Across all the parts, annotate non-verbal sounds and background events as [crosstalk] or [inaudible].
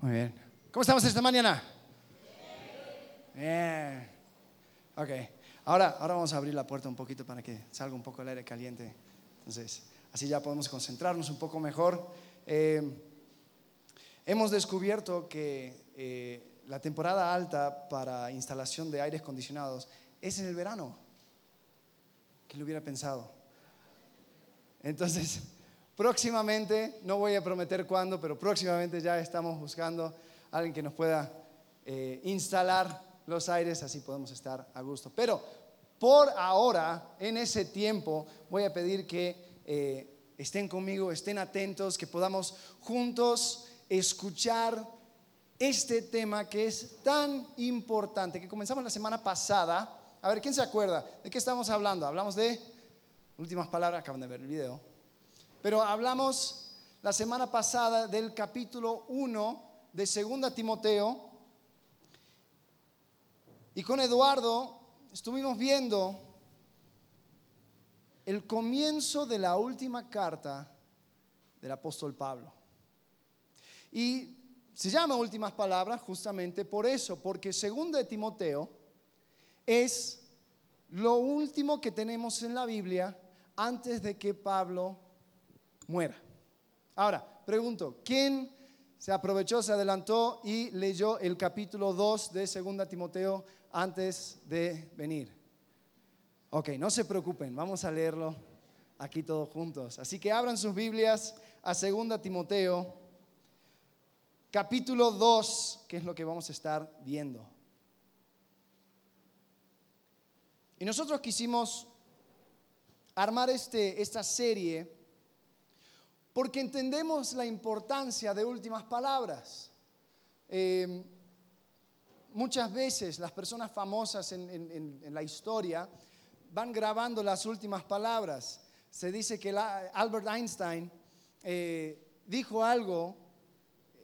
Muy bien. ¿Cómo estamos esta mañana? Bien. Ok. Ahora, ahora vamos a abrir la puerta un poquito para que salga un poco el aire caliente. Entonces, así ya podemos concentrarnos un poco mejor. Eh, hemos descubierto que eh, la temporada alta para instalación de aires acondicionados es en el verano. ¿Quién lo hubiera pensado? Entonces, próximamente, no voy a prometer cuándo, pero próximamente ya estamos buscando a alguien que nos pueda eh, instalar los aires, así podemos estar a gusto. Pero por ahora, en ese tiempo, voy a pedir que eh, estén conmigo, estén atentos, que podamos juntos escuchar este tema que es tan importante, que comenzamos la semana pasada a ver, ¿quién se acuerda? ¿De qué estamos hablando? Hablamos de, últimas palabras, acaban de ver el video, pero hablamos la semana pasada del capítulo 1 de 2 Timoteo y con Eduardo estuvimos viendo el comienzo de la última carta del apóstol Pablo. Y se llama últimas palabras justamente por eso, porque 2 Timoteo es lo último que tenemos en la Biblia antes de que Pablo muera. Ahora, pregunto, ¿quién se aprovechó, se adelantó y leyó el capítulo 2 de 2 Timoteo antes de venir? Ok, no se preocupen, vamos a leerlo aquí todos juntos. Así que abran sus Biblias a 2 Timoteo, capítulo 2, que es lo que vamos a estar viendo. Y nosotros quisimos armar este, esta serie porque entendemos la importancia de últimas palabras. Em, muchas veces las personas famosas en, la historia van grabando las últimas palabras. Se dice que Albert Einstein eh, dijo algo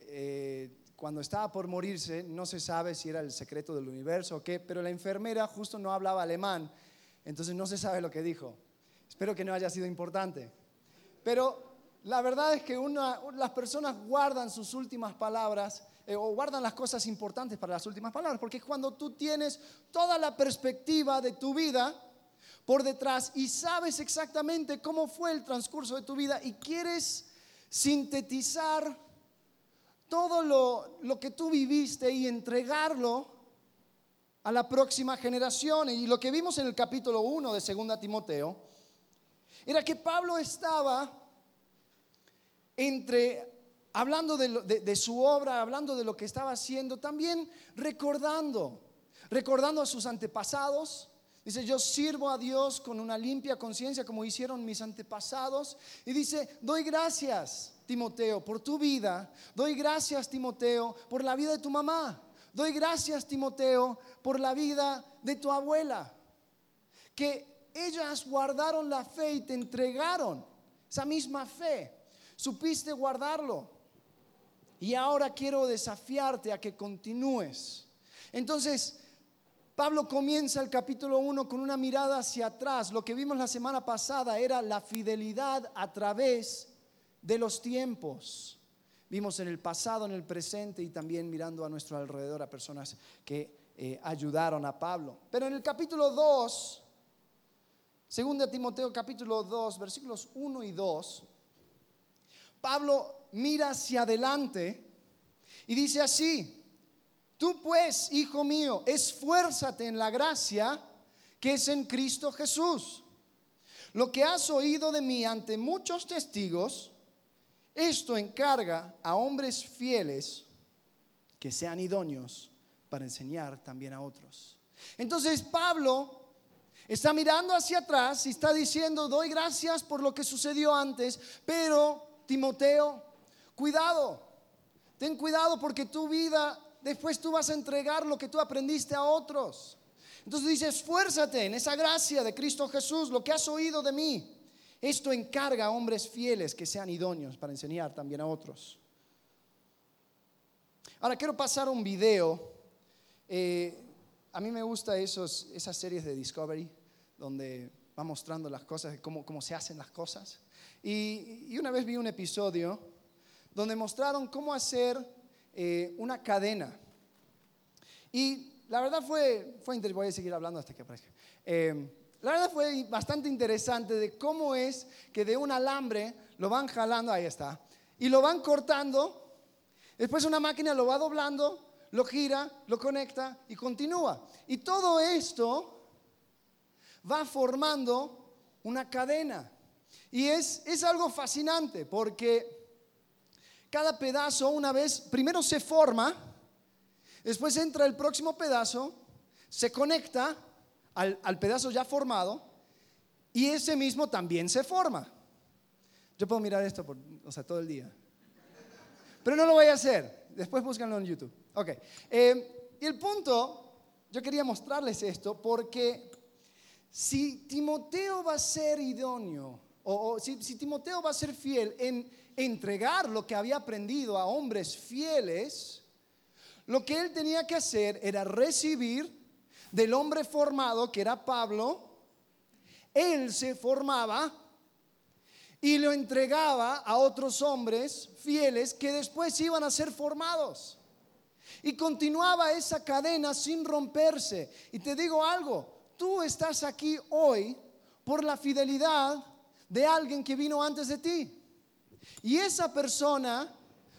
eh, cuando estaba por morirse, no se sabe si era el secreto del universo o qué, pero la enfermera justo no hablaba alemán, entonces no se sabe lo que dijo. Espero que no haya sido importante. Pero la verdad es que las personas guardan sus últimas palabras eh, o guardan las cosas importantes para las últimas palabras, porque es cuando tú tienes toda la perspectiva de tu vida por detrás y sabes exactamente cómo fue el transcurso de tu vida y quieres sintetizar todo lo, que tú viviste y entregarlo a la próxima generación. Y lo que vimos en el capítulo 1 de 2 Timoteo era que Pablo estaba entre, hablando de, su obra, hablando de lo que estaba haciendo, también recordando, recordando a sus antepasados. Dice, yo sirvo a Dios con una limpia conciencia como hicieron mis antepasados. Y dice, doy gracias Timoteo, por tu vida. Doy gracias, Timoteo, por la vida de tu mamá. Doy gracias, Timoteo, por la vida de tu abuela. Que ellas guardaron la fe y te entregaron esa misma fe. Supiste guardarlo. Y ahora quiero desafiarte a que continúes. Entonces, Pablo comienza el capítulo 1 con una mirada hacia atrás. Lo que vimos la semana pasada era la fidelidad a través de los tiempos. Vimos en el pasado, en el presente y también mirando a nuestro alrededor a personas que eh, ayudaron a Pablo. Pero en el capítulo 2, segundo Timoteo capítulo 2, versículos 1 y 2, Pablo mira hacia adelante y dice así, tú pues, hijo mío, esfuérzate en la gracia que es en Cristo Jesús. Lo que has oído de mí ante muchos testigos, esto encarga a hombres fieles que sean idóneos para enseñar también a otros. Entonces Pablo está mirando hacia atrás y está diciendo, doy gracias por lo que sucedió antes, pero Timoteo, cuidado, ten cuidado porque tu vida, después tú vas a entregar lo que tú aprendiste a otros. Entonces dice, esfuérzate en esa gracia de Cristo Jesús, lo que has oído de mí. Esto encarga a hombres fieles que sean idóneos para enseñar también a otros. Ahora quiero pasar un video. Eh, a mí me gusta esos, esas series de Discovery donde va mostrando las cosas, cómo, cómo se hacen las cosas. Y, una vez vi un episodio donde mostraron cómo hacer eh, una cadena. Y la verdad fue, fue voy a seguir hablando hasta que aparezca. Eh, la verdad fue bastante interesante de cómo es que de un alambre lo van jalando, ahí está, y lo van cortando, después una máquina lo va doblando, lo gira, lo conecta y continúa. Y todo esto va formando una cadena. Y es, es algo fascinante porque cada pedazo una vez, primero se forma, después entra el próximo pedazo, se conecta al, pedazo ya formado y ese mismo también se forma. Yo puedo mirar esto o sea, todo el día. Pero no lo voy a hacer. Después búscanlo en YouTube. Ok. Eh, y el punto, yo quería mostrarles esto porque si Timoteo va a ser idóneo, o, si, si Timoteo va a ser fiel en entregar lo que había aprendido a hombres fieles, lo que él tenía que hacer era recibir del hombre formado, que era Pablo, él se formaba y lo entregaba a otros hombres fieles que después iban a ser formados. Y continuaba esa cadena sin romperse. Y te digo algo, tú estás aquí hoy por la fidelidad de alguien que vino antes de ti. Y esa persona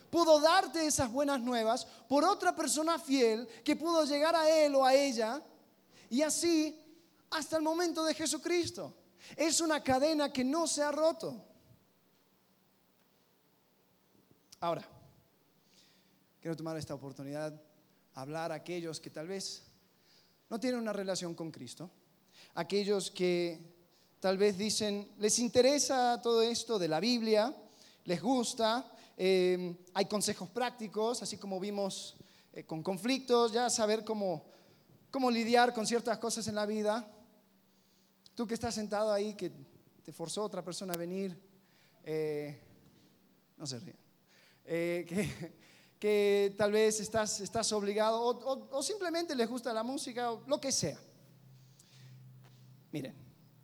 pudo darte esas buenas nuevas por otra persona fiel que pudo llegar a él o a ella y así hasta el momento de Jesucristo. Es una cadena que no se ha roto. Ahora, quiero tomar esta oportunidad a hablar a aquellos que tal vez no tienen una relación con Cristo, aquellos que tal vez dicen, les interesa todo esto de la Biblia, les gusta, eh, hay consejos prácticos, así como vimos eh, con conflictos, ya saber cómo cómo lidiar con ciertas cosas en la vida. Tú que estás sentado ahí, que te forzó otra persona a venir, eh, no se ríen, eh, que, tal vez estás, estás obligado o, simplemente les gusta la música o lo que sea. Miren,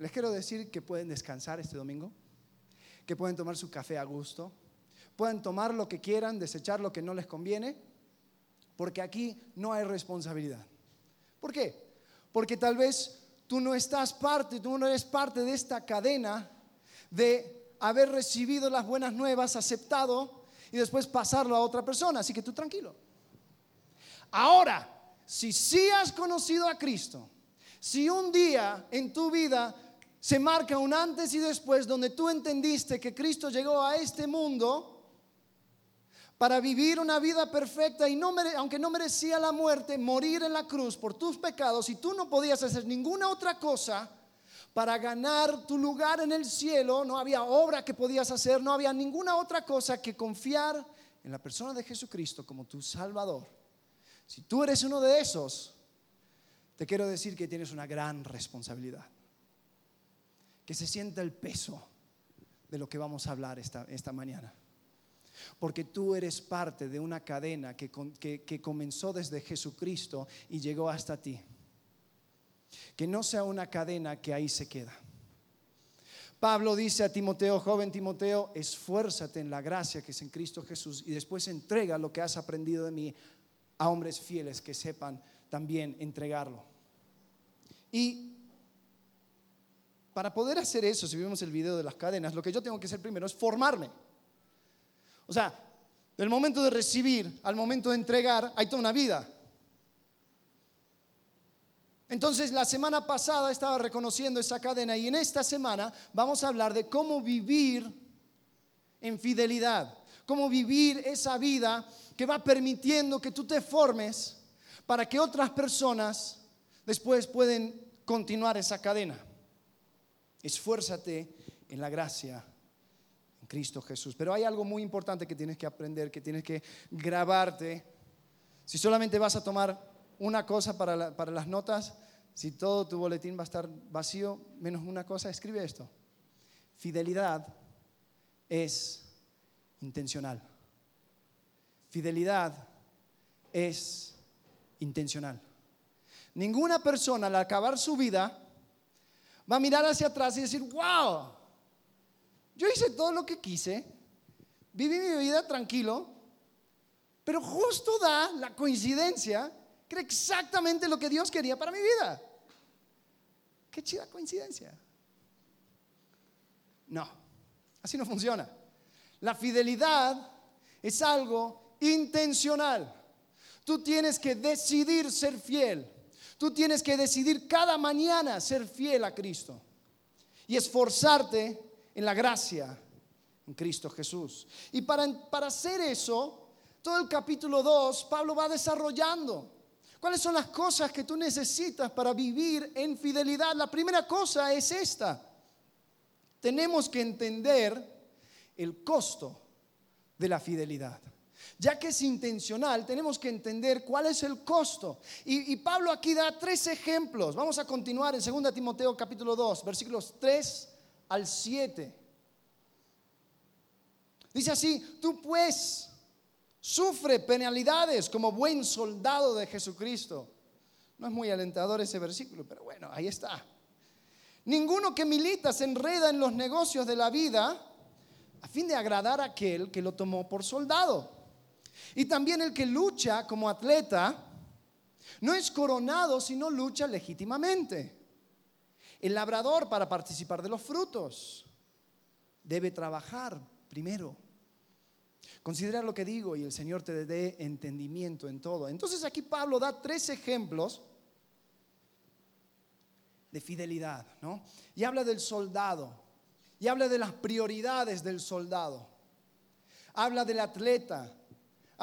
les quiero decir que pueden descansar este domingo, que pueden tomar su café a gusto, pueden tomar lo que quieran, desechar lo que no les conviene, porque aquí no hay responsabilidad. ¿Por qué? Porque tal vez tú no estás parte, tú no eres parte de esta cadena de haber recibido las buenas nuevas, aceptado y después pasarlo a otra persona. Así que tú tranquilo. Ahora, si sí has conocido a Cristo, si un día en tu vida se marca un antes y después donde tú entendiste que Cristo llegó a este mundo, para vivir una vida perfecta y aunque no merecía la muerte, morir en la cruz por tus pecados y tú no podías hacer ninguna otra cosa para ganar tu lugar en el cielo, no había obra que podías hacer, no había ninguna otra cosa que confiar en la persona de Jesucristo como tu Salvador. Si tú eres uno de esos, te quiero decir que tienes una gran responsabilidad. Que se sienta el peso de lo que vamos a hablar esta, esta mañana. Porque tú eres parte de una cadena que, comenzó desde Jesucristo y llegó hasta ti. Que no sea una cadena que ahí se queda. Pablo dice a Timoteo, joven Timoteo, esfuérzate en la gracia que es en Cristo Jesús y después entrega lo que has aprendido de mí a hombres fieles que sepan también entregarlo. Y para poder hacer eso, si vemos el video de las cadenas, lo que yo tengo que hacer primero es formarme. O sea, del momento de recibir al momento de entregar hay toda una vida. Entonces la semana pasada estaba reconociendo esa cadena y en esta semana vamos a hablar de cómo vivir en fidelidad, cómo vivir esa vida que va permitiendo que tú te formes para que otras personas después pueden continuar esa cadena. Esfuérzate en la gracia Cristo Jesús. Pero hay algo muy importante que tienes que aprender, que tienes que grabarte. Si solamente vas a tomar una cosa para, para las notas, si todo tu boletín va a estar vacío, menos una cosa, escribe esto. Fidelidad es intencional. Fidelidad es intencional. Ninguna persona al acabar su vida va a mirar hacia atrás y decir, wow, yo hice todo lo que quise, viví mi vida tranquilo, Pero justo da la coincidencia que era exactamente lo que Dios quería para mi vida. Qué chida coincidencia. No, así no funciona. La fidelidad es algo intencional. Tú tienes que decidir ser fiel. Tú tienes que decidir cada mañana ser fiel a Cristo y esforzarte en la gracia en Cristo Jesús. Y para, para hacer eso, todo el capítulo 2, Pablo va desarrollando cuáles son las cosas que tú necesitas para vivir en fidelidad. La primera cosa es esta. Tenemos que entender el costo de la fidelidad. Ya que es intencional, tenemos que entender cuál es el costo. Y, Pablo aquí da tres ejemplos. Vamos a continuar en 2 Timoteo capítulo 2, versículos 3 al 7. Dice así, tú pues sufre penalidades como buen soldado de Jesucristo. No es muy alentador ese versículo, pero bueno, ahí está. Ninguno que milita se enreda en los negocios de la vida a fin de agradar a aquel que lo tomó por soldado. Y también el que lucha como atleta no es coronado, sino lucha legítimamente. El labrador para participar de los frutos debe trabajar primero. Considera lo que digo y el Señor te dé entendimiento en todo. Entonces aquí Pablo da tres ejemplos de fidelidad, ¿no? Y habla del soldado y habla de las prioridades del soldado. Habla del atleta,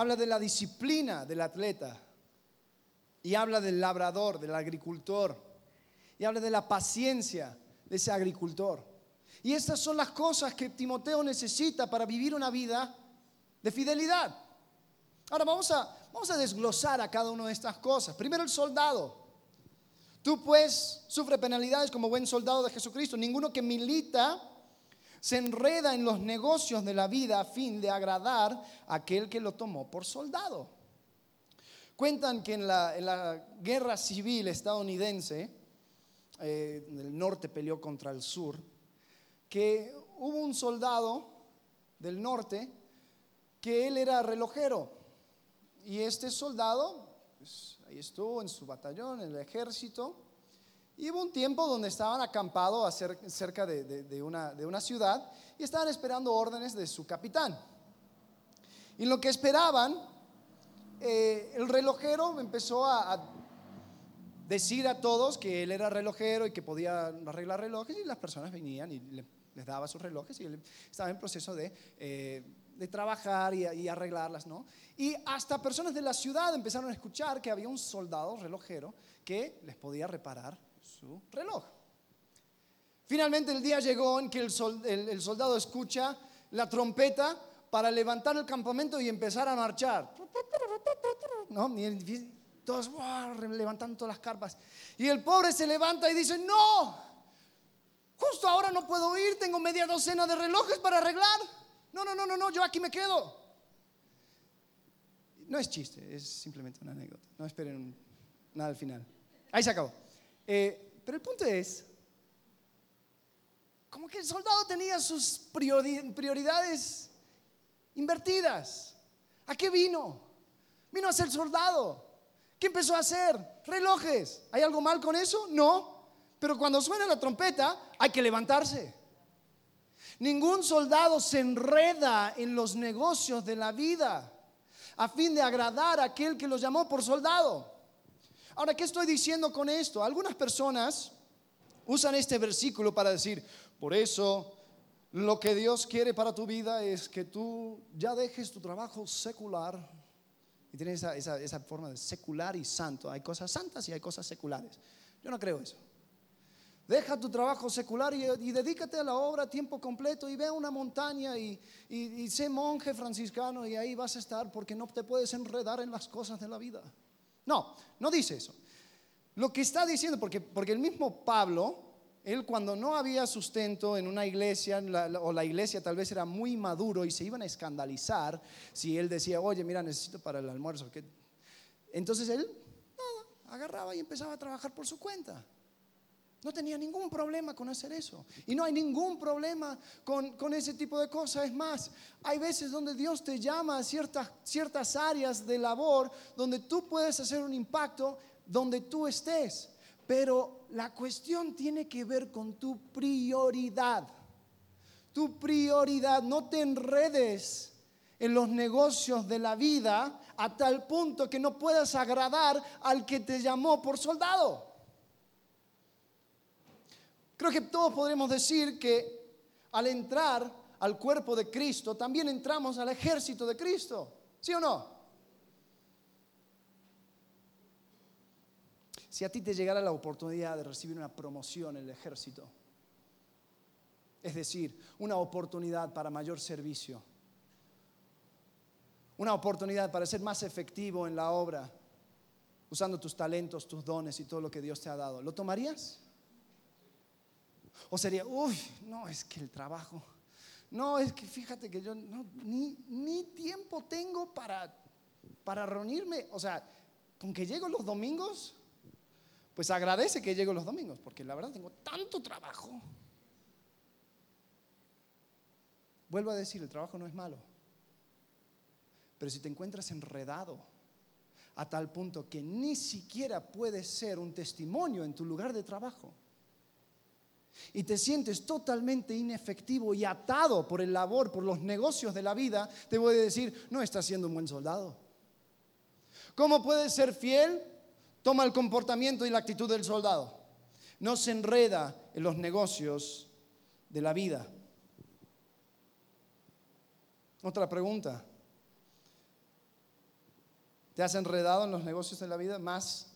habla de la disciplina del atleta y habla del labrador, del agricultor y habla de la paciencia de ese agricultor. Y estas son las cosas que Timoteo necesita para vivir una vida de fidelidad. Ahora vamos a, vamos a desglosar a cada una de estas cosas. Primero el soldado. Tú pues sufre penalidades como buen soldado de Jesucristo. Ninguno que milita se enreda en los negocios de la vida a fin de agradar a aquel que lo tomó por soldado. Cuentan que en la, guerra civil estadounidense, eh, el norte peleó contra el sur, que hubo un soldado del norte que él era relojero. Y este soldado, pues, ahí estuvo en su batallón, en el ejército, y hubo un tiempo donde estaban acampados cerca de, una, ciudad y estaban esperando órdenes de su capitán. Y lo que esperaban, eh, el relojero empezó a, decir a todos que él era relojero y que podía arreglar relojes y las personas venían y les daba sus relojes y él estaba en proceso de, eh, trabajar y, y, arreglarlas, ¿no? Y hasta personas de la ciudad empezaron a escuchar que había un soldado relojero que les podía reparar su reloj. Finalmente el día llegó en que el, soldado escucha la trompeta para levantar el campamento y empezar a marchar. ¿No? Y todos levantando todas las carpas. Y el pobre se levanta y dice, no, justo ahora no puedo ir, tengo media docena de relojes para arreglar. No, no, no, no, no, yo aquí me quedo. No es chiste, es simplemente una anécdota. No esperen nada al final. Ahí se acabó. Eh, pero el punto es, como que el soldado tenía sus prioridades invertidas. ¿A qué vino? Vino a ser soldado. ¿Qué empezó a hacer? Relojes. ¿Hay algo mal con eso? No. Pero cuando suena la trompeta, hay que levantarse. Ningún soldado se enreda en los negocios de la vida a fin de agradar a aquel que los llamó por soldado. Ahora, ¿qué estoy diciendo con esto? Algunas personas usan este versículo para decir, por eso lo que Dios quiere para tu vida es que tú ya dejes tu trabajo secular. Y tienes esa, forma de secular y santo. Hay cosas santas y hay cosas seculares. Yo no creo eso. Deja tu trabajo secular y, dedícate a la obra tiempo completo y ve a una montaña y, y, sé monje franciscano y ahí vas a estar porque no te puedes enredar en las cosas de la vida. No, no dice eso. Lo que está diciendo, porque, porque el mismo Pablo, él cuando no había sustento en una iglesia, o la iglesia tal vez era muy maduro y se iban a escandalizar si él decía, oye, mira, necesito para el almuerzo. Entonces él, nada, agarraba y empezaba a trabajar por su cuenta. No tenía ningún problema con hacer eso. Y no hay ningún problema con, con, ese tipo de cosas. Es más, hay veces donde Dios te llama a ciertas, ciertas áreas de labor donde tú puedes hacer un impacto donde tú estés. Pero la cuestión tiene que ver con tu prioridad. Tu prioridad, no te enredes en los negocios de la vida a tal punto que no puedas agradar al que te llamó por soldado. Creo que todos podremos decir que al entrar al cuerpo de Cristo, también entramos al ejército de Cristo. ¿Sí o no? Si a ti te llegara la oportunidad de recibir una promoción en el ejército, es decir, una oportunidad para mayor servicio, una oportunidad para ser más efectivo en la obra, usando tus talentos, tus dones y todo lo que Dios te ha dado, ¿lo tomarías? O sería, uy, no, es que el trabajo. No, es que fíjate que yo ni, tiempo tengo para, para reunirme. O sea, con que llego los domingos, pues agradece que llego los domingos, porque la verdad tengo tanto trabajo. Vuelvo a decir, el trabajo no es malo. Pero si te encuentras enredado a tal punto que ni siquiera puedes ser un testimonio en tu lugar de trabajo, y te sientes totalmente inefectivo y atado por el labor, por los negocios de la vida, te voy a decir, no estás siendo un buen soldado. ¿Cómo puedes ser fiel? Toma el comportamiento y la actitud del soldado. No se enreda en los negocios de la vida. Otra pregunta. ¿Te has enredado en los negocios de la vida más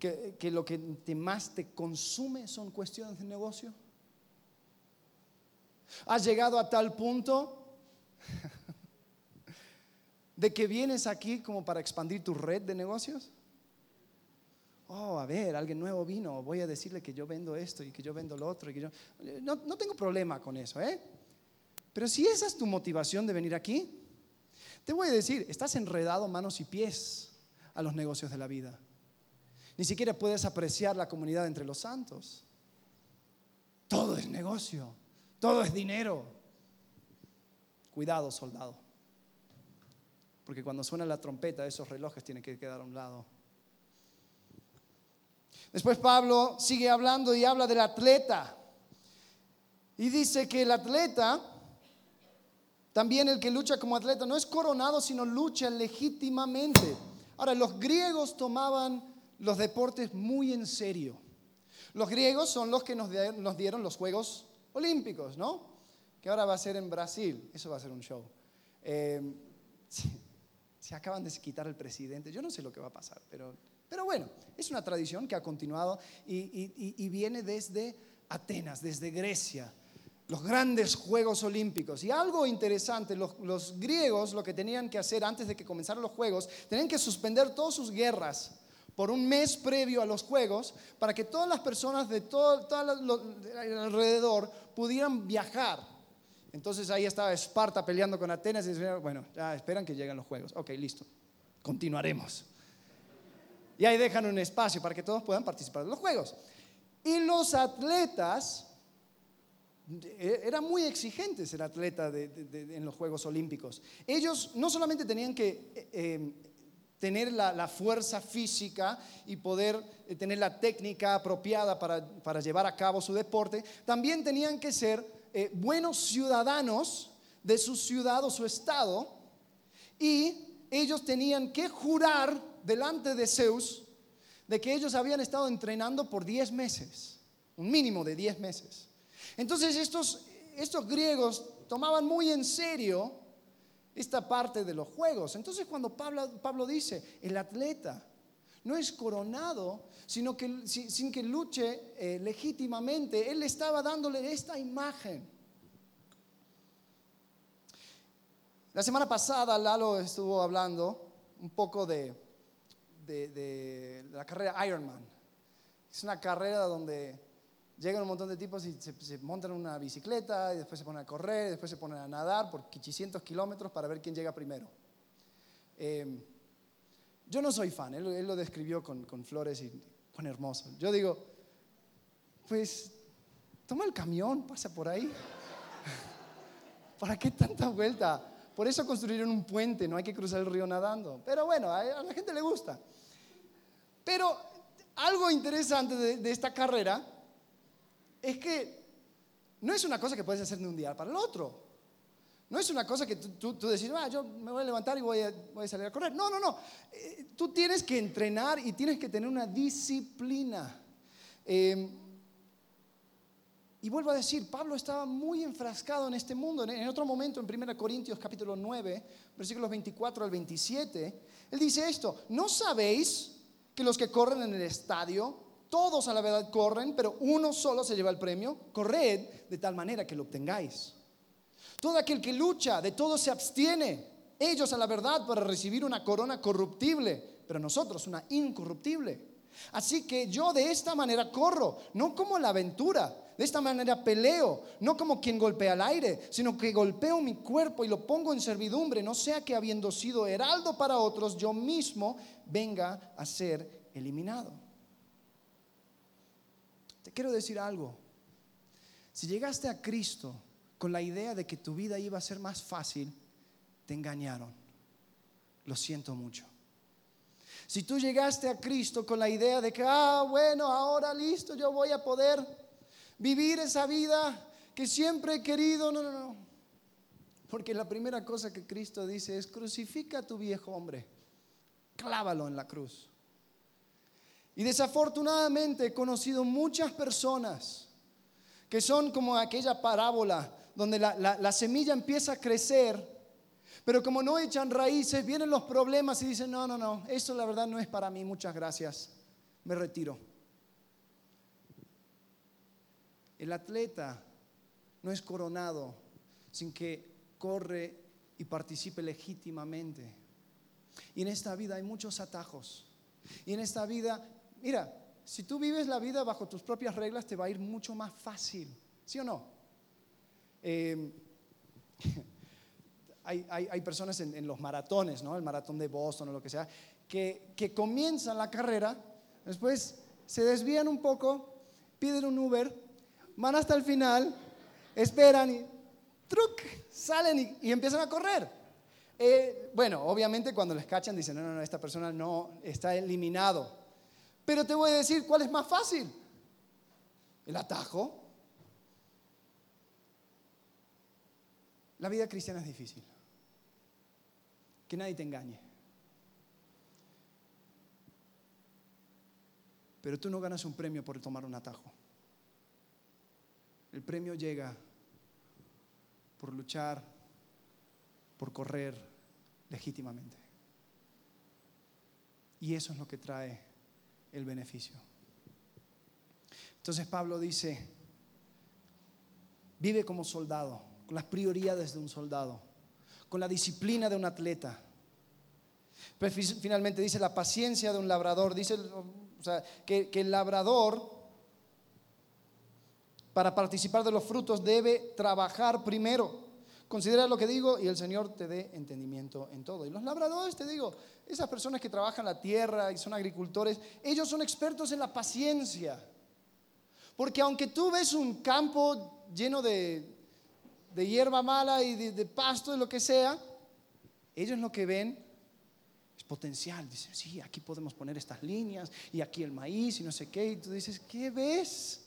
que, lo que más te consume son cuestiones de negocio? ¿Has llegado a tal punto [laughs] de que vienes aquí como para expandir tu red de negocios? Oh, a ver, alguien nuevo vino, voy a decirle que yo vendo esto y que yo vendo lo otro. Y que yo... no, no tengo problema con eso, ¿eh? Pero si esa es tu motivación de venir aquí, te voy a decir, estás enredado manos y pies a los negocios de la vida. Ni siquiera puedes apreciar la comunidad entre los santos. Todo es negocio, todo es dinero. Cuidado, soldado. Porque cuando suena la trompeta, esos relojes tienen que quedar a un lado. Después Pablo sigue hablando y habla del atleta. Y dice que el atleta, también el que lucha como atleta, no es coronado, sino lucha legítimamente. Ahora, los griegos tomaban los deportes muy en serio. Los griegos son los que nos, dieron los Juegos Olímpicos, ¿no? Que ahora va a ser en Brasil. Eso va a ser un show. Em, [laughs] se, acaban de quitar el presidente. Yo no sé lo que va a pasar, pero, pero bueno, es una tradición que ha continuado y, viene desde Atenas, desde Grecia los grandes Juegos Olímpicos. Y algo interesante, los, los, griegos lo que tenían que hacer antes de que comenzaran los Juegos, tenían que suspender todas sus guerras por un mes previo a los Juegos para que todas las personas de todo, alrededor pudieran viajar. Entonces ahí estaba Esparta peleando con Atenas y decían, bueno, ya esperan que lleguen los Juegos. Ok, listo, continuaremos. Y ahí dejan un espacio para que todos puedan participar de los Juegos. Y los atletas, e, era muy exigente ser atleta en los Juegos Olímpicos. Ellos no solamente tenían que eh, eh, tener la, fuerza física y poder eh, tener la técnica apropiada para, llevar a cabo su deporte, también tenían que ser eh, buenos ciudadanos de su ciudad o su estado y ellos tenían que jurar delante de Zeus de que ellos habían estado entrenando por 10 meses, un mínimo de 10 meses. Entonces estos, estos griegos tomaban muy en serio esta parte de los juegos. Entonces cuando Pablo, Pablo dice, el atleta no es coronado, sino que sin, que luche eh, legítimamente, él estaba dándole esta imagen. La semana pasada Lalo estuvo hablando un poco de, de, de la carrera Ironman. Es una carrera donde llegan un montón de tipos y se, montan en una bicicleta y después se ponen a correr, y después se ponen a nadar por 500 kilómetros para ver quién llega primero. Eh, yo no soy fan, él, lo describió con, flores y con hermoso. Yo digo, pues toma el camión, pasa por ahí. [laughs] ¿Para qué tanta vuelta? Por eso construyeron un puente, no hay que cruzar el río nadando. Pero bueno, a la gente le gusta. Pero algo interesante de, esta carrera es que no es una cosa que puedes hacer de un día para el otro. No es una cosa que tú, tú, decís, ah, yo me voy a levantar y voy a, salir a correr. No, no, no. Eh, tú tienes que entrenar y tienes que tener una disciplina. Eh, y vuelvo a decir, Pablo estaba muy enfrascado en este mundo. En otro momento, en 1 Corintios capítulo 9, versículos 24 al 27, él dice esto, ¿no sabéis que los que corren en el estadio, todos a la verdad corren, pero uno solo se lleva el premio? Corred de tal manera que lo obtengáis. Todo aquel que lucha, de todo se abstiene. Ellos a la verdad para recibir una corona corruptible, pero nosotros una incorruptible. Así que yo de esta manera corro, no como la aventura, de esta manera peleo, no como quien golpea al aire, sino que golpeo mi cuerpo y lo pongo en servidumbre, no sea que habiendo sido heraldo para otros, yo mismo venga a ser eliminado. Quiero decir algo. Si llegaste a Cristo con la idea de que tu vida iba a ser más fácil, te engañaron. Lo siento mucho. Si tú llegaste a Cristo con la idea de que, ah, bueno, ahora listo, yo voy a poder vivir esa vida que siempre he querido, no, no, no. Porque la primera cosa que Cristo dice es, crucifica a tu viejo hombre, clávalo en la cruz. Y desafortunadamente he conocido muchas personas que son como aquella parábola donde la, la semilla empieza a crecer pero como no echan raíces, vienen los problemas y dicen, no, no, no, eso la verdad no es para mí, muchas gracias, me retiro. El atleta no es coronado sin que corre y participe legítimamente. Y en esta vida hay muchos atajos. Y en esta vida, mira, si tú vives la vida bajo tus propias reglas, te va a ir mucho más fácil. ¿Sí o no? [laughs] Eh, hay, personas en, los maratones, ¿no? el maratón de Boston o lo que sea, que, que comienzan la carrera, después se desvían un poco, piden un Uber, van hasta el final, esperan y truc, salen y, empiezan a correr. Eh, bueno, obviamente cuando les cachan dicen, no, no, no, esta persona no está eliminado. Pero te voy a decir cuál es más fácil. El atajo. La vida cristiana es difícil. Que nadie te engañe. Pero tú no ganas un premio por tomar un atajo. El premio llega por luchar, por correr legítimamente. Y eso es lo que trae el beneficio. Entonces Pablo dice, vive como soldado, con las prioridades de un soldado con la disciplina de un atleta. Pero finalmente dice la paciencia de un labrador. Dice que el labrador, para participar de los frutos, debe trabajar primero. Considera lo que digo y el Señor te dé entendimiento en todo. Y los labradores, te digo, esas personas que trabajan la tierra y son agricultores, ellos son expertos en la paciencia. Porque aunque tú ves un campo lleno de de hierba mala y de, pasto, de lo que sea, ellos lo que ven es potencial. Dicen, sí, aquí podemos poner estas líneas y aquí el maíz y no sé qué. Y tú dices, ¿qué ves?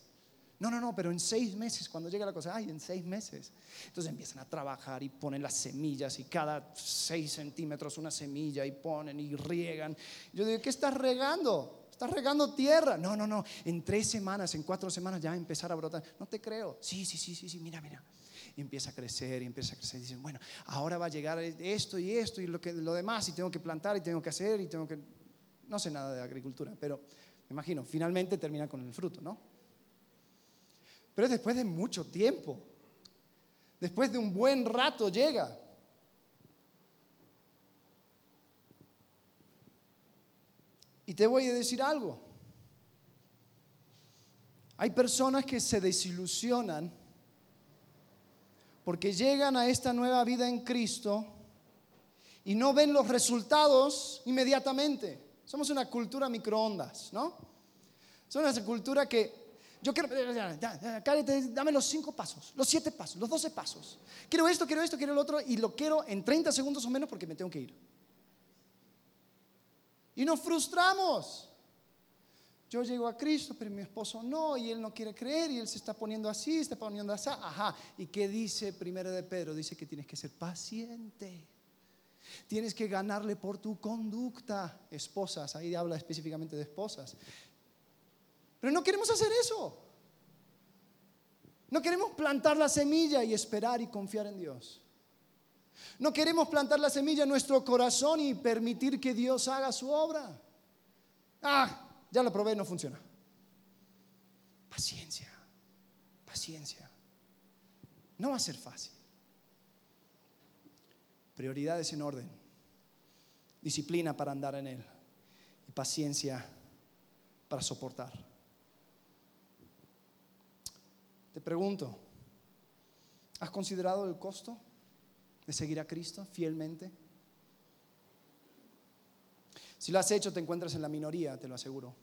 No, no, no, pero en seis meses, cuando llega la cosa, ay, en seis meses. Entonces empiezan a trabajar y ponen las semillas y cada seis centímetros una semilla y ponen y riegan. Yo digo, ¿qué estás regando? Estás regando tierra. No, no, no. En tres semanas, en cuatro semanas ya empezar a brotar. No te creo. Sí, sí, sí, sí, sí. Mira, mira empieza a crecer y empieza a crecer. Dicen, bueno, ahora va a llegar esto y esto y lo, que, lo demás y tengo que plantar y tengo que hacer y tengo que... No sé nada de agricultura, pero me imagino, finalmente termina con el fruto, ¿no? Pero después de mucho tiempo, después de un buen rato llega. Y te voy a decir algo. Hay personas que se desilusionan porque llegan a esta nueva vida en Cristo y no ven los resultados inmediatamente. Somos una cultura microondas, ¿no? Somos una cultura que yo quiero, dame los cinco pasos, los siete pasos, los doce pasos. Quiero esto, quiero esto, quiero el otro y lo quiero en 30 segundos o menos porque me tengo que ir. Y nos frustramos. Yo llego a Cristo, pero mi esposo no, y él no quiere creer, y él se está poniendo así, se está poniendo así. Ajá. ¿Y qué dice primero de Pedro? Dice que tienes que ser paciente. Tienes que ganarle por tu conducta, esposas. Ahí habla específicamente de esposas. Pero no queremos hacer eso. No queremos plantar la semilla y esperar y confiar en Dios. No queremos plantar la semilla en nuestro corazón y permitir que Dios haga su obra. Ah, ya lo probé, no funciona. Paciencia, paciencia. No va a ser fácil. Prioridades en orden, disciplina para andar en él y paciencia para soportar. Te pregunto, ¿has considerado el costo de seguir a Cristo fielmente? Si lo has hecho, te encuentras en la minoría, te lo aseguro.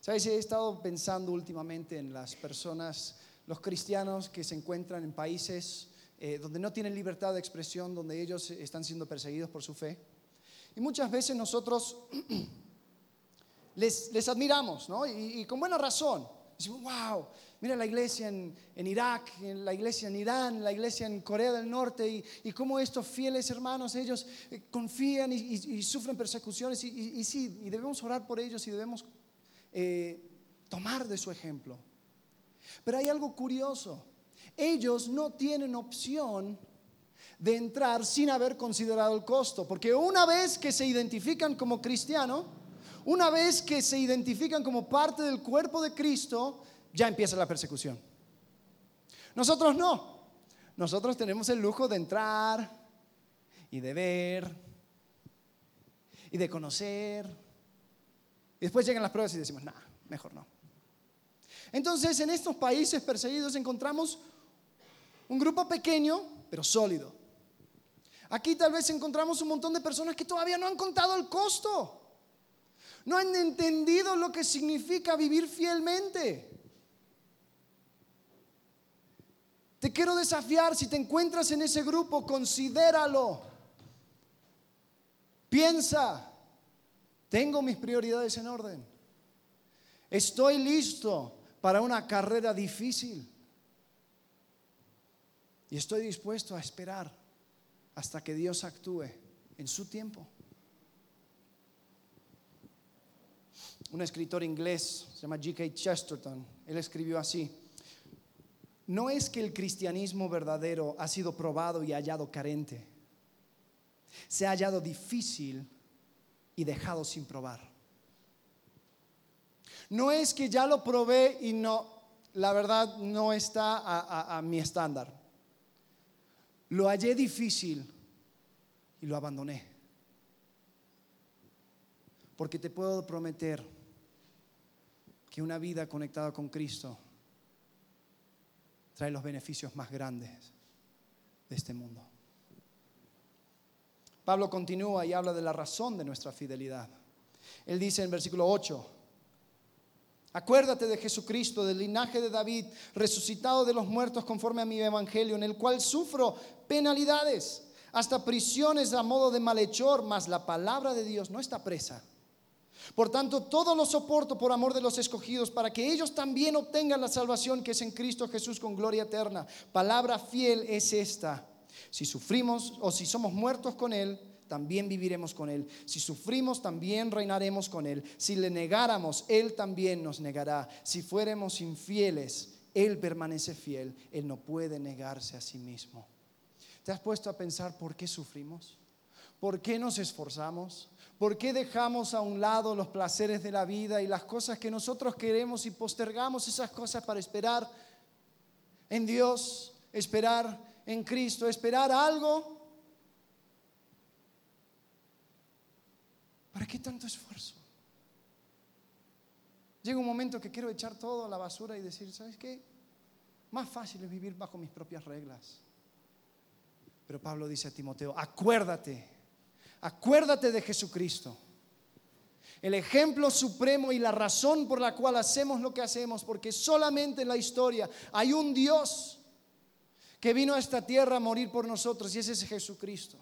Sabes, he estado pensando últimamente en las personas, los cristianos que se encuentran en países eh, donde no tienen libertad de expresión, donde ellos están siendo perseguidos por su fe. Y muchas veces nosotros [clears throat] les, admiramos, ¿no? Y, con buena razón. Decimos, wow, mira la iglesia en, Irak, la iglesia en Irán, la iglesia en Corea del Norte, y, cómo estos fieles hermanos, ellos eh, confían y, sufren persecuciones, y, sí, y debemos orar por ellos y debemos eh, tomar de su ejemplo. Pero hay algo curioso, ellos no tienen opción de entrar sin haber considerado el costo, porque una vez que se identifican como cristiano, una vez que se identifican como parte del cuerpo de Cristo, ya empieza la persecución. Nosotros no. Nosotros tenemos el lujo de entrar y de ver y de conocer. Y después llegan las pruebas y decimos, no, mejor no. Entonces, en estos países perseguidos encontramos un grupo pequeño, pero sólido. Aquí tal vez encontramos un montón de personas que todavía no han contado el costo no han entendido lo que significa vivir fielmente. Te quiero desafiar, si te encuentras en ese grupo, considéralo. Piensa, tengo mis prioridades en orden. Estoy listo para una carrera difícil. Y estoy dispuesto a esperar hasta que Dios actúe en su tiempo. Un escritor inglés, se llama G.K. Chesterton, él escribió así, no es que el cristianismo verdadero ha sido probado y hallado carente, se ha hallado difícil y dejado sin probar. No es que ya lo probé y no, la verdad no está a, a mi estándar. Lo hallé difícil y lo abandoné. Porque te puedo prometer que una vida conectada con Cristo trae los beneficios más grandes de este mundo. Pablo continúa y habla de la razón de nuestra fidelidad. Él dice en versículo 8, Acuérdate de Jesucristo, del linaje de David, resucitado de los muertos conforme a mi evangelio, en el cual sufro penalidades, hasta prisiones a modo de malhechor, mas la palabra de Dios no está presa por tanto, todo lo soporto por amor de los escogidos, para que ellos también obtengan la salvación que es en Cristo Jesús con gloria eterna. Palabra fiel es esta. Si sufrimos o si somos muertos con Él, también viviremos con Él. Si sufrimos, también reinaremos con Él. Si le negáramos, Él también nos negará. Si fuéramos infieles, Él permanece fiel. Él no puede negarse a sí mismo. ¿Te has puesto a pensar por qué sufrimos? ¿Por qué nos esforzamos? ¿Por qué dejamos a un lado los placeres de la vida y las cosas que nosotros queremos y postergamos esas cosas para esperar en Dios, esperar en Cristo, esperar algo? ¿Para qué tanto esfuerzo? Llega un momento que quiero echar todo a la basura y decir, ¿sabes qué? Más fácil es vivir bajo mis propias reglas. Pero Pablo dice a Timoteo, acuérdate Acuérdate de Jesucristo. el ejemplo supremo y la razón por la cual hacemos lo que hacemos, porque solamente en la historia hay un Dios que vino a esta tierra a morir por nosotros y ese es Jesucristo.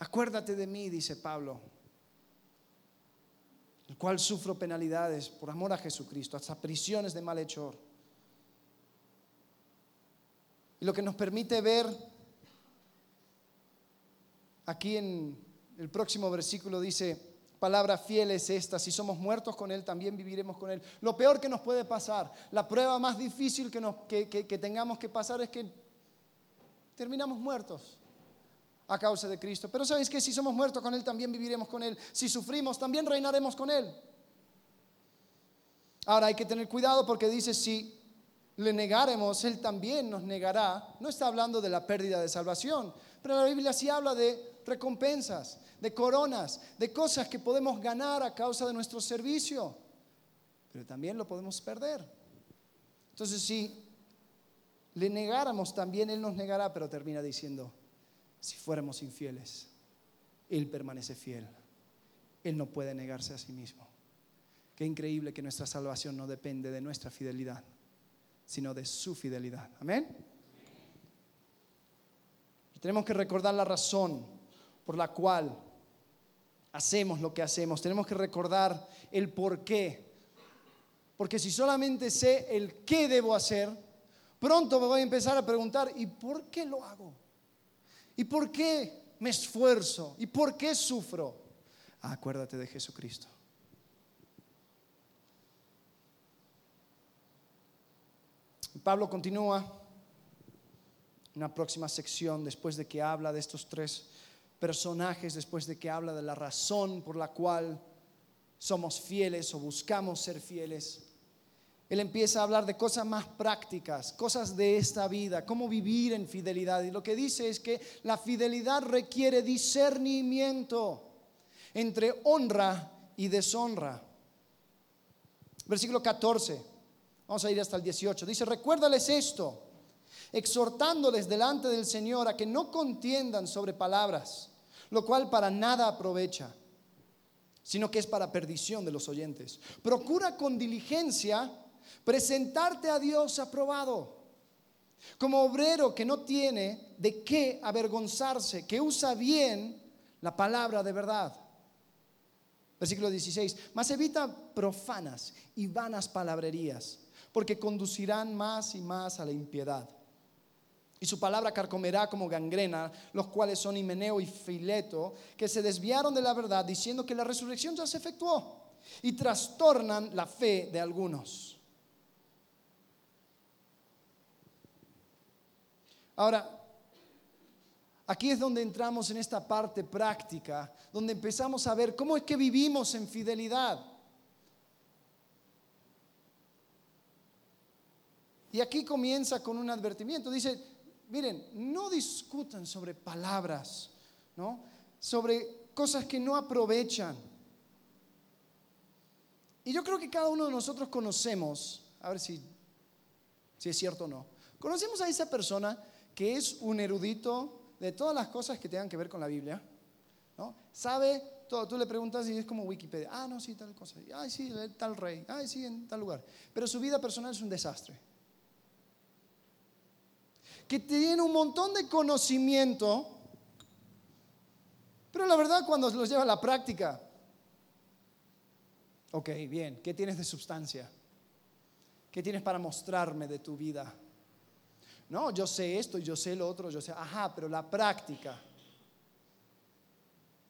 Acuérdate de mí, dice Pablo, el cual sufro penalidades por amor a Jesucristo, hasta prisiones de malhechor. Y lo que nos permite ver aquí en el próximo versículo dice, palabra fiel es esta, si somos muertos con Él, también viviremos con Él. Lo peor que nos puede pasar, la prueba más difícil que, tengamos que pasar es que terminamos muertos a causa de Cristo. Pero sabéis que si somos muertos con Él, también viviremos con Él. Si sufrimos, también reinaremos con Él. Ahora hay que tener cuidado porque dice, si le negaremos, Él también nos negará. No está hablando de la pérdida de salvación, pero la Biblia sí habla de recompensas, de coronas, de cosas que podemos ganar a causa de nuestro servicio, pero también lo podemos perder. Entonces, si le negáramos, también Él nos negará, pero termina diciendo, si fuéramos infieles, Él permanece fiel. Él no puede negarse a sí mismo. Qué increíble que nuestra salvación no depende de nuestra fidelidad, sino de su fidelidad. Amén. tenemos que recordar la razón por la cual hacemos lo que hacemos. Tenemos que recordar el por qué. Porque si solamente sé el qué debo hacer, pronto me voy a empezar a preguntar, ¿y por qué lo hago? ¿Y por qué me esfuerzo? ¿Y por qué sufro? Ah, acuérdate de Jesucristo. Pablo continúa en la próxima sección después de que habla de estos tres personajes, después de que habla de la razón por la cual somos fieles o buscamos ser fieles. Él empieza a hablar de cosas más prácticas, cosas de esta vida, cómo vivir en fidelidad. Y lo que dice es que la fidelidad requiere discernimiento entre honra y deshonra. Versículo 14, vamos a ir hasta el 18. Dice, recuérdales esto, exhortándoles delante del Señor a que no contiendan sobre palabras, lo cual para nada aprovecha, sino que es para perdición de los oyentes. Procura con diligencia presentarte a Dios aprobado, como obrero que no tiene de qué avergonzarse, que usa bien la palabra de verdad. Versículo 16, mas evita profanas y vanas palabrerías, porque conducirán más y más a la impiedad. Y su palabra carcomerá como gangrena, los cuales son Himeneo y Fileto, que se desviaron de la verdad diciendo que la resurrección ya se efectuó y trastornan la fe de algunos. Ahora, aquí es donde entramos en esta parte práctica, donde empezamos a ver cómo es que vivimos en fidelidad. Y aquí comienza con un advertimiento. Dice, miren, no discutan sobre palabras, ¿no? Sobre cosas que no aprovechan. Y yo creo que cada uno de nosotros conocemos, a ver si, si es cierto o no, conocemos a esa persona que es un erudito de todas las cosas que tengan que ver con la Biblia, ¿no? Sabe todo, tú le preguntas y es como Wikipedia, ah, no, sí, tal cosa, ay, sí, tal rey, ay, sí, en tal lugar, pero su vida personal es un desastre. Que tiene un montón de conocimiento, pero la verdad cuando los lleva a la práctica, ok, bien, ¿qué tienes de sustancia? ¿Qué tienes para mostrarme de tu vida? No, yo sé esto, yo sé lo otro, yo sé, ajá, pero la práctica.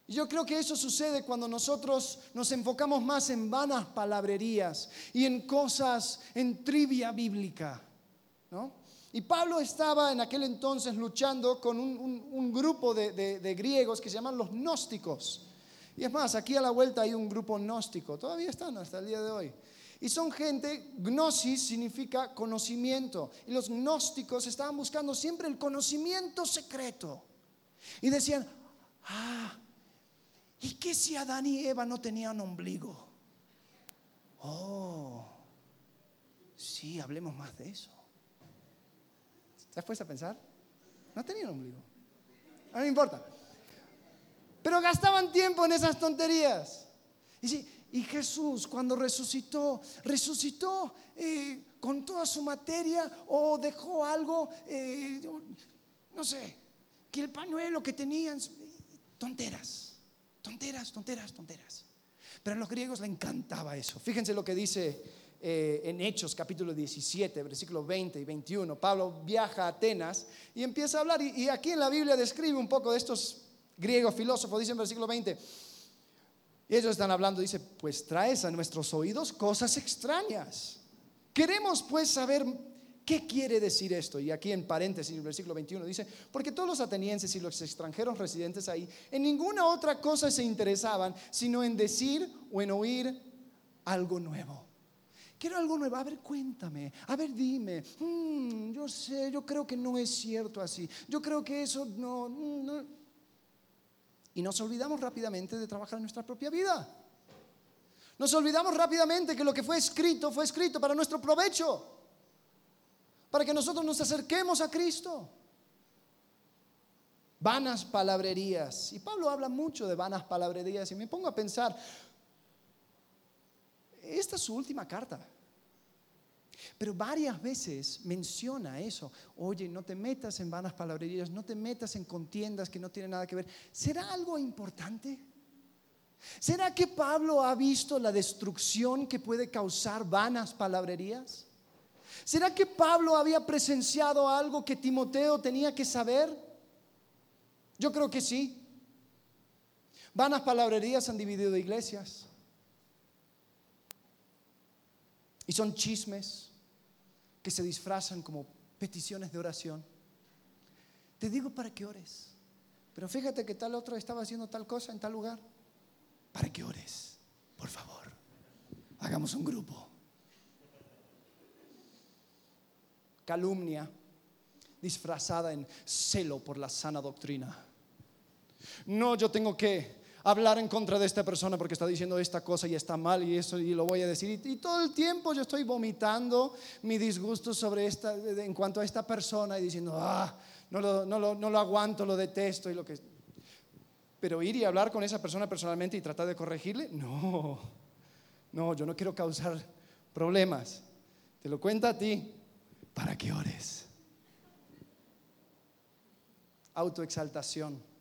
Y yo creo que eso sucede cuando nosotros nos enfocamos más en vanas palabrerías y en cosas, en trivia bíblica. ¿no? Y Pablo estaba en aquel entonces luchando con un, grupo de, de, griegos que se llaman los gnósticos. Y es más, aquí a la vuelta hay un grupo gnóstico, todavía están hasta el día de hoy. Y son gente, gnosis significa conocimiento. Y los gnósticos estaban buscando siempre el conocimiento secreto. Y decían, ah, ¿y qué si Adán y Eva no tenían ombligo? Oh, sí, hablemos más de eso. ¿Te has puesto a pensar? No tenían ombligo. no me importa. Pero gastaban tiempo en esas tonterías. Y, y Jesús cuando resucitó, resucitó eh, con toda su materia o dejó algo, eh, no sé, que el pañuelo que tenían, tonteras, tonteras, tonteras, tonteras. Pero a los griegos le encantaba eso. Fíjense lo que dice eh, en Hechos capítulo 17, versículos 20 y 21. Pablo viaja a Atenas y empieza a hablar. Y, aquí en la Biblia describe un poco de estos griegos filósofos. Dice en versículo 20. Y ellos están hablando, dice, pues traes a nuestros oídos cosas extrañas. Queremos pues saber qué quiere decir esto. Y aquí en paréntesis, el versículo 21 dice, porque todos los atenienses y los extranjeros residentes ahí en ninguna otra cosa se interesaban, sino en decir o en oír algo nuevo. Quiero algo nuevo. A ver, cuéntame. A ver, dime. Mm, yo sé, yo creo que no es cierto así. Yo creo que eso no, no. Y nos olvidamos rápidamente de trabajar en nuestra propia vida. Nos olvidamos rápidamente que lo que fue escrito fue escrito para nuestro provecho. Para que nosotros nos acerquemos a Cristo. Vanas palabrerías. Y Pablo habla mucho de vanas palabrerías. Y me pongo a pensar, esta es su última carta. Pero varias veces menciona eso. Oye, no te metas en vanas palabrerías, no te metas en contiendas que no tienen nada que ver. ¿Será algo importante? ¿Será que Pablo ha visto la destrucción que puede causar vanas palabrerías? ¿Será que Pablo había presenciado algo que Timoteo tenía que saber? Yo creo que sí. Vanas palabrerías han dividido iglesias. Y son chismes que se disfrazan como peticiones de oración. Te digo para que ores. Pero fíjate que tal otro estaba haciendo tal cosa en tal lugar. Para que ores, por favor. Hagamos un grupo. Calumnia disfrazada en celo por la sana doctrina. No, yo tengo que hablar en contra de esta persona porque está diciendo esta cosa y está mal y eso y lo voy a decir. Y, todo el tiempo yo estoy vomitando mi disgusto sobre esta, en cuanto a esta persona y diciendo, ah, no lo, no lo, no lo aguanto, lo detesto y lo que... Pero ir y hablar con esa persona personalmente y tratar de corregirle, no, no, yo no quiero causar problemas. Te lo cuento a ti para que ores. Autoexaltación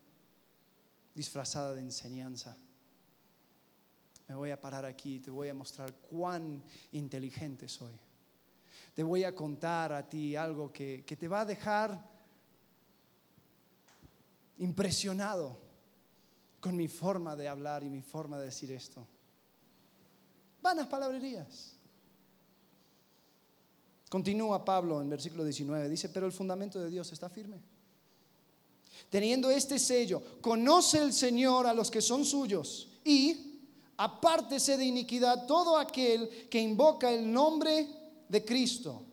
disfrazada de enseñanza. Me voy a parar aquí y te voy a mostrar cuán inteligente soy. Te voy a contar a ti algo que, que te va a dejar impresionado con mi forma de hablar y mi forma de decir esto. Vanas palabrerías. Continúa Pablo en versículo 19, dice, pero el fundamento de Dios está firme teniendo este sello, conoce el Señor a los que son suyos y apártese de iniquidad todo aquel que invoca el nombre de Cristo.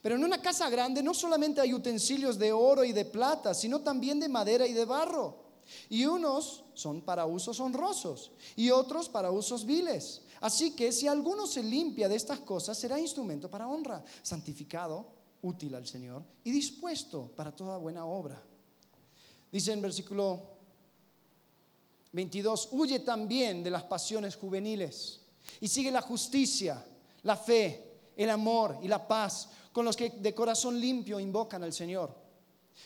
Pero en una casa grande no solamente hay utensilios de oro y de plata, sino también de madera y de barro. Y unos son para usos honrosos y otros para usos viles. Así que si alguno se limpia de estas cosas, será instrumento para honra, santificado, útil al Señor y dispuesto para toda buena obra. Dice en versículo 22, huye también de las pasiones juveniles y sigue la justicia, la fe, el amor y la paz con los que de corazón limpio invocan al Señor.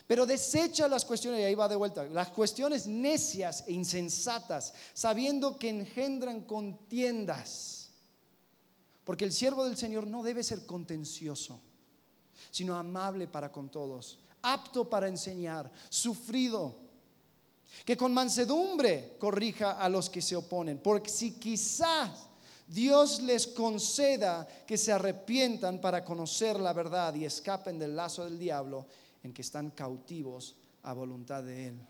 Pero desecha las cuestiones, y ahí va de vuelta, las cuestiones necias e insensatas, sabiendo que engendran contiendas. Porque el siervo del Señor no debe ser contencioso, sino amable para con todos apto para enseñar, sufrido, que con mansedumbre corrija a los que se oponen, porque si quizás Dios les conceda que se arrepientan para conocer la verdad y escapen del lazo del diablo en que están cautivos a voluntad de Él.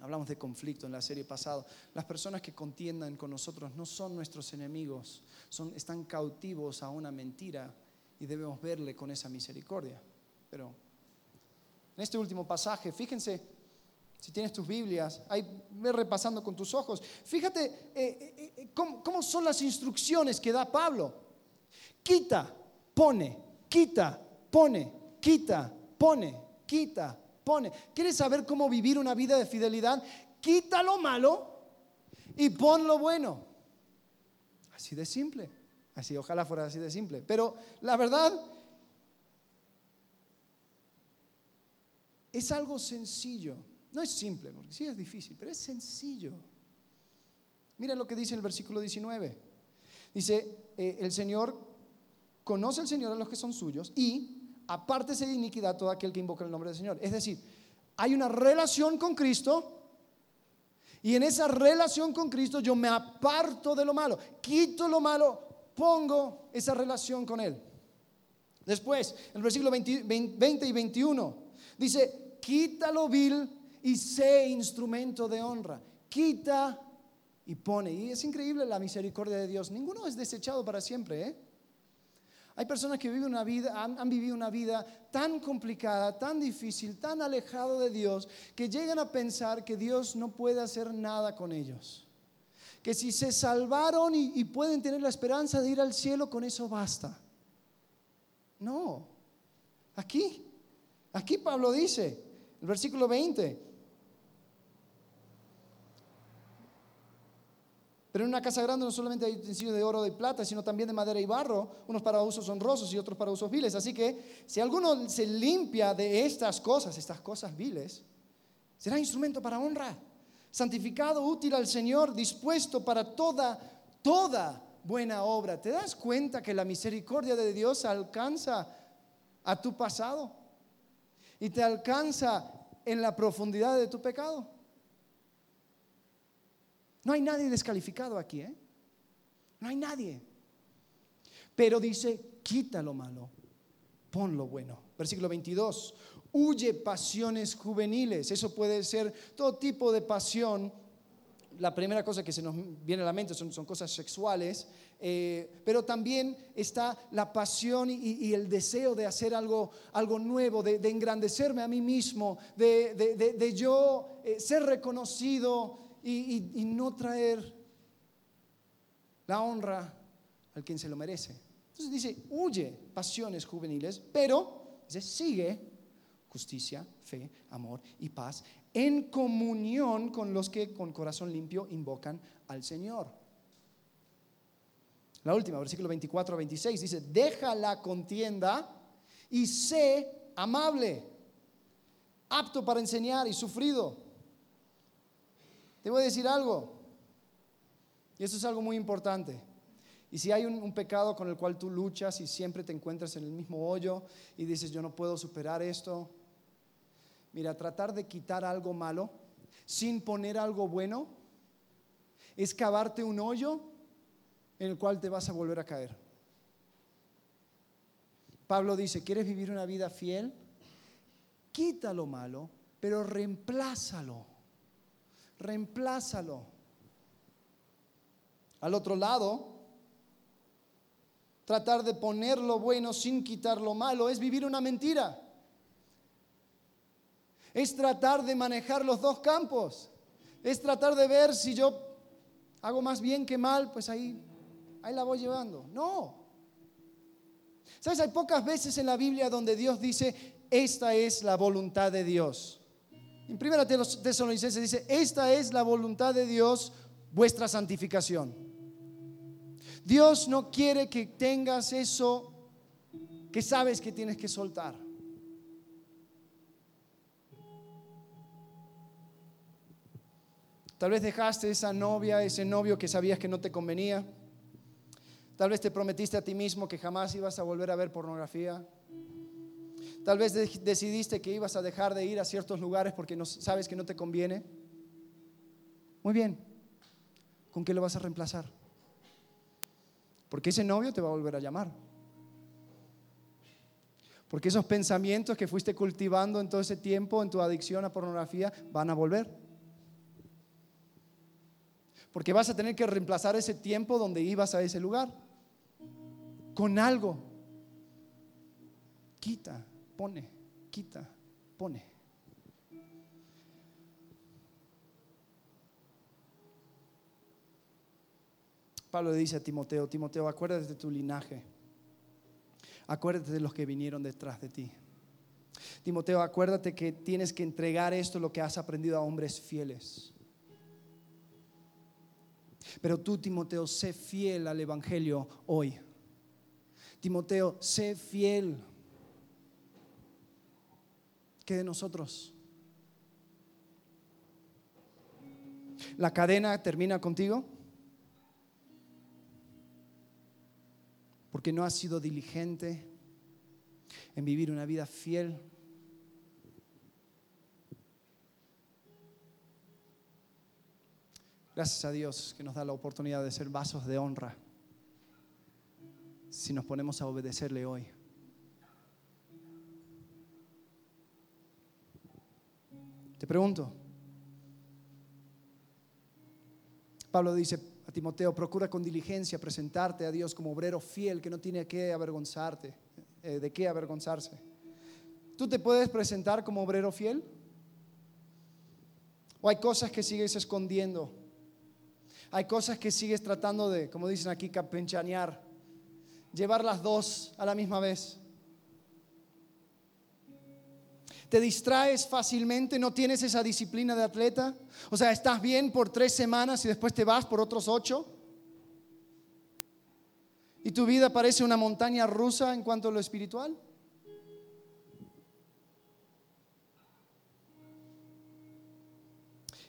Hablamos de conflicto en la serie pasada. Las personas que contiendan con nosotros no son nuestros enemigos, son, están cautivos a una mentira y debemos verle con esa misericordia. Pero en este último pasaje, fíjense, si tienes tus Biblias, ahí ve repasando con tus ojos, fíjate eh, eh, eh, cómo, son las instrucciones que da Pablo. Quita, pone, quita, pone, quita, pone, quita, pone. ¿Quieres saber cómo vivir una vida de fidelidad? Quita lo malo y pon lo bueno. Así de simple. Así, ojalá fuera así de simple. Pero la verdad es algo sencillo. No es simple, porque sí es difícil, pero es sencillo. Mira lo que dice el versículo 19. Dice, eh, el Señor conoce al Señor a los que son suyos y apártese de iniquidad todo aquel que invoca el nombre del Señor. Es decir, hay una relación con Cristo y en esa relación con Cristo yo me aparto de lo malo, quito lo malo, pongo esa relación con Él. Después, el versículo 20, 20 y 21, dice, quita lo vil y sé instrumento de honra. Quita y pone. Y es increíble la misericordia de Dios. Ninguno es desechado para siempre. ¿eh? Hay personas que viven una vida, han, vivido una vida tan complicada, tan difícil, tan alejado de Dios, que llegan a pensar que Dios no puede hacer nada con ellos. Que si se salvaron y, y pueden tener la esperanza de ir al cielo, con eso basta. No. Aquí, aquí Pablo dice, el versículo 20, Pero en una casa grande no solamente hay utensilios de oro y plata, sino también de madera y barro, unos para usos honrosos y otros para usos viles. Así que si alguno se limpia de estas cosas, estas cosas viles, será instrumento para honra, santificado, útil al Señor, dispuesto para toda, toda buena obra. ¿Te das cuenta que la misericordia de Dios alcanza a tu pasado y te alcanza en la profundidad de tu pecado? No hay nadie descalificado aquí, ¿eh? No hay nadie. Pero dice, quita lo malo, pon lo bueno. Versículo 22, huye pasiones juveniles. Eso puede ser todo tipo de pasión. La primera cosa que se nos viene a la mente son, cosas sexuales, eh, pero también está la pasión y, el deseo de hacer algo, algo nuevo, de, engrandecerme a mí mismo, de, yo eh, ser reconocido y, no traer la honra al quien se lo merece. Entonces dice, huye pasiones juveniles, pero dice, sigue justicia, fe, amor y paz en comunión con los que con corazón limpio invocan al Señor. La última, versículo 24 a 26, dice, deja la contienda y sé amable, apto para enseñar y sufrido te voy a decir algo, y esto es algo muy importante. Y si hay un, pecado con el cual tú luchas y siempre te encuentras en el mismo hoyo y dices, yo no puedo superar esto, mira, tratar de quitar algo malo sin poner algo bueno es cavarte un hoyo en el cual te vas a volver a caer. Pablo dice, ¿quieres vivir una vida fiel? Quita lo malo, pero reemplázalo reemplázalo. Al otro lado, tratar de poner lo bueno sin quitar lo malo es vivir una mentira. Es tratar de manejar los dos campos. Es tratar de ver si yo hago más bien que mal, pues ahí, ahí la voy llevando. No. ¿Sabes? Hay pocas veces en la Biblia donde Dios dice, esta es la voluntad de Dios. En primera Tesalonicenses dice, esta es la voluntad de Dios, vuestra santificación. Dios no quiere que tengas eso que sabes que tienes que soltar. Tal vez dejaste esa novia, ese novio que sabías que no te convenía. Tal vez te prometiste a ti mismo que jamás ibas a volver a ver pornografía. Tal vez decidiste que ibas a dejar de ir a ciertos lugares porque no, sabes que no te conviene. Muy bien. ¿Con qué lo vas a reemplazar? Porque ese novio te va a volver a llamar. Porque esos pensamientos que fuiste cultivando en todo ese tiempo, en tu adicción a pornografía, van a volver. Porque vas a tener que reemplazar ese tiempo donde ibas a ese lugar con algo. Quita pone, quita, pone. Pablo dice a Timoteo, Timoteo, acuérdate de tu linaje, acuérdate de los que vinieron detrás de ti. Timoteo, acuérdate que tienes que entregar esto, lo que has aprendido a hombres fieles. Pero tú, Timoteo, sé fiel al Evangelio hoy. Timoteo, sé fiel. ¿Qué de nosotros? ¿La cadena termina contigo? Porque no has sido diligente en vivir una vida fiel. Gracias a Dios que nos da la oportunidad de ser vasos de honra si nos ponemos a obedecerle hoy. Te pregunto, Pablo dice a Timoteo, procura con diligencia presentarte a Dios como obrero fiel que no tiene que avergonzarte, eh, de qué avergonzarse. ¿Tú te puedes presentar como obrero fiel? ¿O hay cosas que sigues escondiendo? Hay cosas que sigues tratando de, como dicen aquí, capenchanear, llevar las dos a la misma vez. ¿Te distraes fácilmente? ¿No tienes esa disciplina de atleta? O sea, estás bien por tres semanas y después te vas por otros ocho. ¿Y tu vida parece una montaña rusa en cuanto a lo espiritual?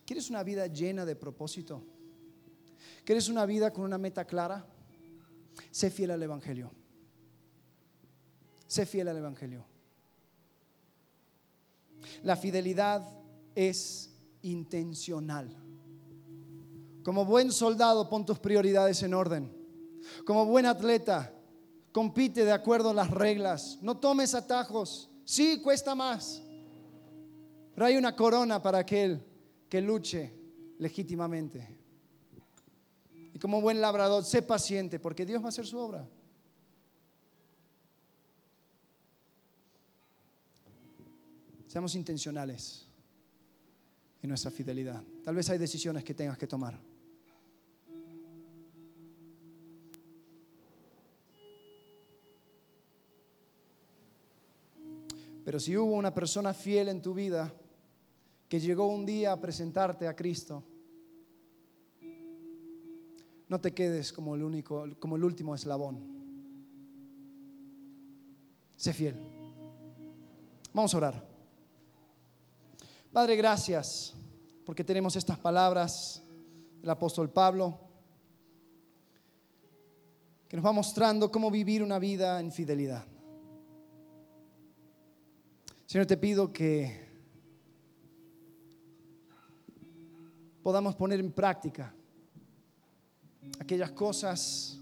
¿Quieres una vida llena de propósito? ¿Quieres una vida con una meta clara? Sé fiel al Evangelio. Sé fiel al Evangelio. La fidelidad es intencional. Como buen soldado, pon tus prioridades en orden. Como buen atleta, compite de acuerdo a las reglas. No tomes atajos. Sí, cuesta más. Pero hay una corona para aquel que luche legítimamente. Y como buen labrador, sé paciente porque Dios va a hacer su obra. Seamos intencionales en nuestra fidelidad. Tal vez hay decisiones que tengas que tomar. Pero si hubo una persona fiel en tu vida que llegó un día a presentarte a Cristo, no te quedes como el único, como el último eslabón. Sé fiel. Vamos a orar. Padre, gracias porque tenemos estas palabras del apóstol Pablo que nos va mostrando cómo vivir una vida en fidelidad. Señor, te pido que podamos poner en práctica aquellas cosas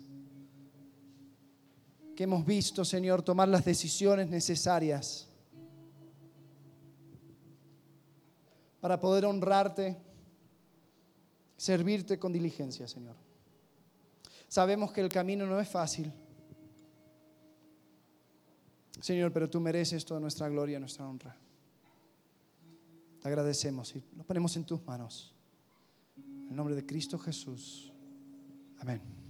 que hemos visto, Señor, tomar las decisiones necesarias para poder honrarte, servirte con diligencia, Señor. Sabemos que el camino no es fácil, Señor, pero tú mereces toda nuestra gloria, nuestra honra. Te agradecemos y lo ponemos en tus manos. En el nombre de Cristo Jesús. Amén.